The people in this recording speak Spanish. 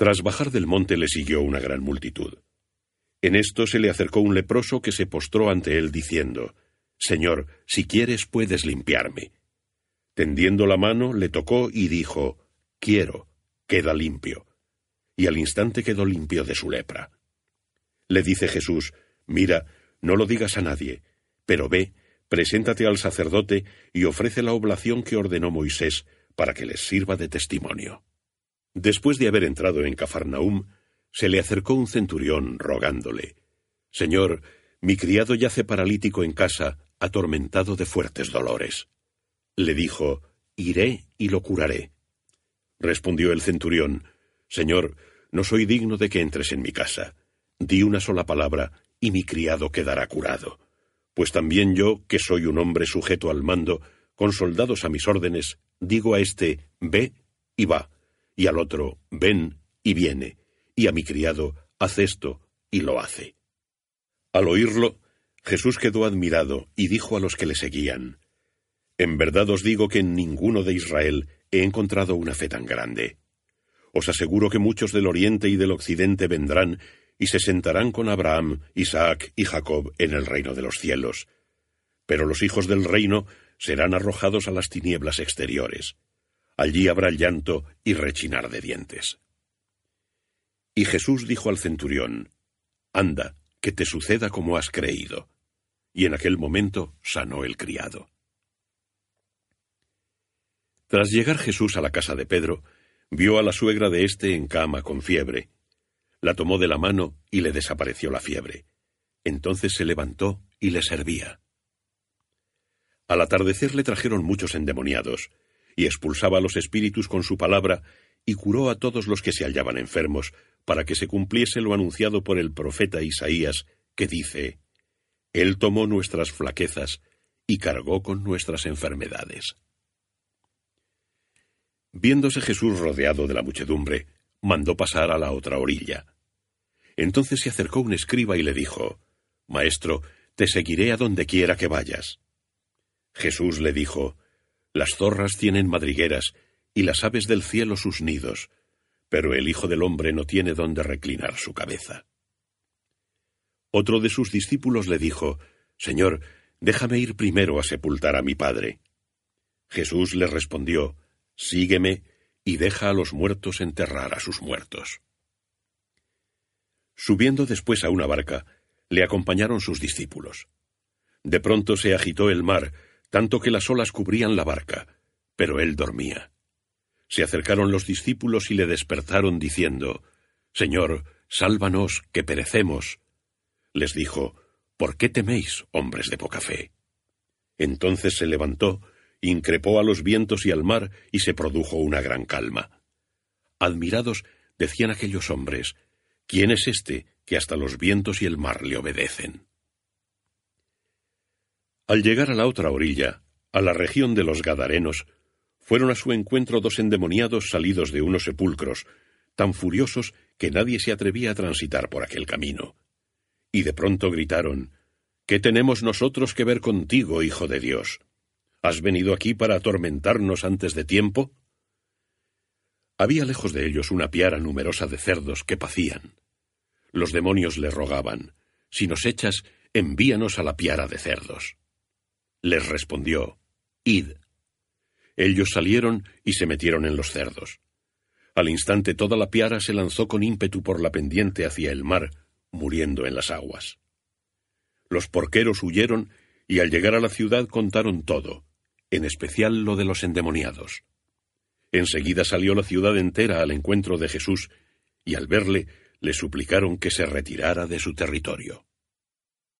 Tras bajar del monte le siguió una gran multitud. En esto se le acercó un leproso que se postró ante él diciendo, Señor, si quieres puedes limpiarme. Tendiendo la mano, le tocó y dijo, Quiero, queda limpio. Y al instante quedó limpio de su lepra. Le dice Jesús, Mira, no lo digas a nadie, pero ve, preséntate al sacerdote y ofrece la oblación que ordenó Moisés para que les sirva de testimonio. Después de haber entrado en Cafarnaum, se le acercó un centurión rogándole, Señor, mi criado yace paralítico en casa, atormentado de fuertes dolores. Le dijo, Iré y lo curaré. Respondió el centurión, Señor, no soy digno de que entres en mi casa. Di una sola palabra, y mi criado quedará curado. Pues también yo, que soy un hombre sujeto al mando, con soldados a mis órdenes, digo a éste, ve y va, y al otro, ven y viene, y a mi criado, haz esto, y lo hace. Al oírlo, Jesús quedó admirado y dijo a los que le seguían, En verdad os digo que en ninguno de Israel he encontrado una fe tan grande. Os aseguro que muchos del oriente y del occidente vendrán y se sentarán con Abraham, Isaac y Jacob en el reino de los cielos. Pero los hijos del reino serán arrojados a las tinieblas exteriores. Allí habrá llanto y rechinar de dientes. Y Jesús dijo al centurión, Anda, que te suceda como has creído. Y en aquel momento sanó el criado. Tras llegar Jesús a la casa de Pedro, vio a la suegra de éste en cama con fiebre. La tomó de la mano y le desapareció la fiebre. Entonces se levantó y le servía. Al atardecer le trajeron muchos endemoniados, y expulsaba a los espíritus con su palabra, y curó a todos los que se hallaban enfermos, para que se cumpliese lo anunciado por el profeta Isaías, que dice, Él tomó nuestras flaquezas y cargó con nuestras enfermedades. Viéndose Jesús rodeado de la muchedumbre, mandó pasar a la otra orilla. Entonces se acercó un escriba y le dijo, Maestro, te seguiré a donde quiera que vayas. Jesús le dijo, Las zorras tienen madrigueras, y las aves del cielo sus nidos, pero el Hijo del Hombre no tiene donde reclinar su cabeza. Otro de sus discípulos le dijo, Señor, déjame ir primero a sepultar a mi Padre. Jesús le respondió, Sígueme y deja a los muertos enterrar a sus muertos. Subiendo después a una barca, le acompañaron sus discípulos. De pronto se agitó el mar, tanto que las olas cubrían la barca, pero él dormía. Se acercaron los discípulos y le despertaron diciendo, Señor, sálvanos, que perecemos. Les dijo, ¿Por qué teméis, hombres de poca fe? Entonces se levantó, increpó a los vientos y al mar, y se produjo una gran calma. Admirados, decían aquellos hombres, ¿quién es este que hasta los vientos y el mar le obedecen? Al llegar a la otra orilla, a la región de los Gadarenos, fueron a su encuentro dos endemoniados salidos de unos sepulcros, tan furiosos que nadie se atrevía a transitar por aquel camino. Y de pronto gritaron ¿Qué tenemos nosotros que ver contigo, Hijo de Dios? ¿Has venido aquí para atormentarnos antes de tiempo? Había lejos de ellos una piara numerosa de cerdos que pacían. Los demonios le rogaban Si nos echas, envíanos a la piara de cerdos. Les respondió Id. Ellos salieron y se metieron en los cerdos. Al instante toda la piara se lanzó con ímpetu por la pendiente hacia el mar, muriendo en las aguas. Los porqueros huyeron y al llegar a la ciudad contaron todo, en especial lo de los endemoniados. Enseguida salió la ciudad entera al encuentro de Jesús, y al verle le suplicaron que se retirara de su territorio.